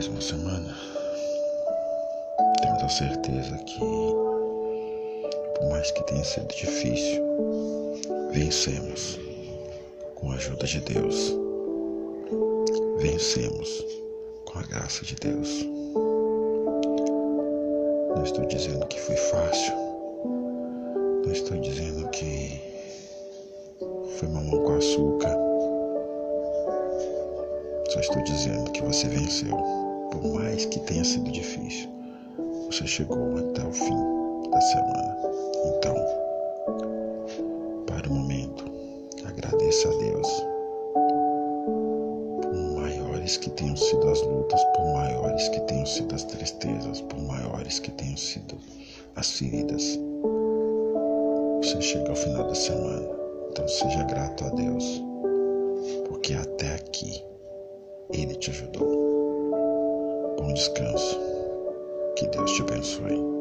mais uma semana. Temos a certeza que, por mais que tenha sido difícil, vencemos com a ajuda de Deus. Vencemos com a graça de Deus. Não estou dizendo que foi fácil. Não estou dizendo que foi mamão com açúcar. Só estou dizendo que você venceu. Por mais que tenha sido difícil, você chegou até o fim da semana. Então, para o momento, agradeça a Deus. Por maiores que tenham sido as lutas, por maiores que tenham sido as tristezas, por maiores que tenham sido as feridas, você chega ao final da semana. Então seja grato a Deus, porque até aqui Ele te ajudou. Bom descanso. Que Deus te abençoe.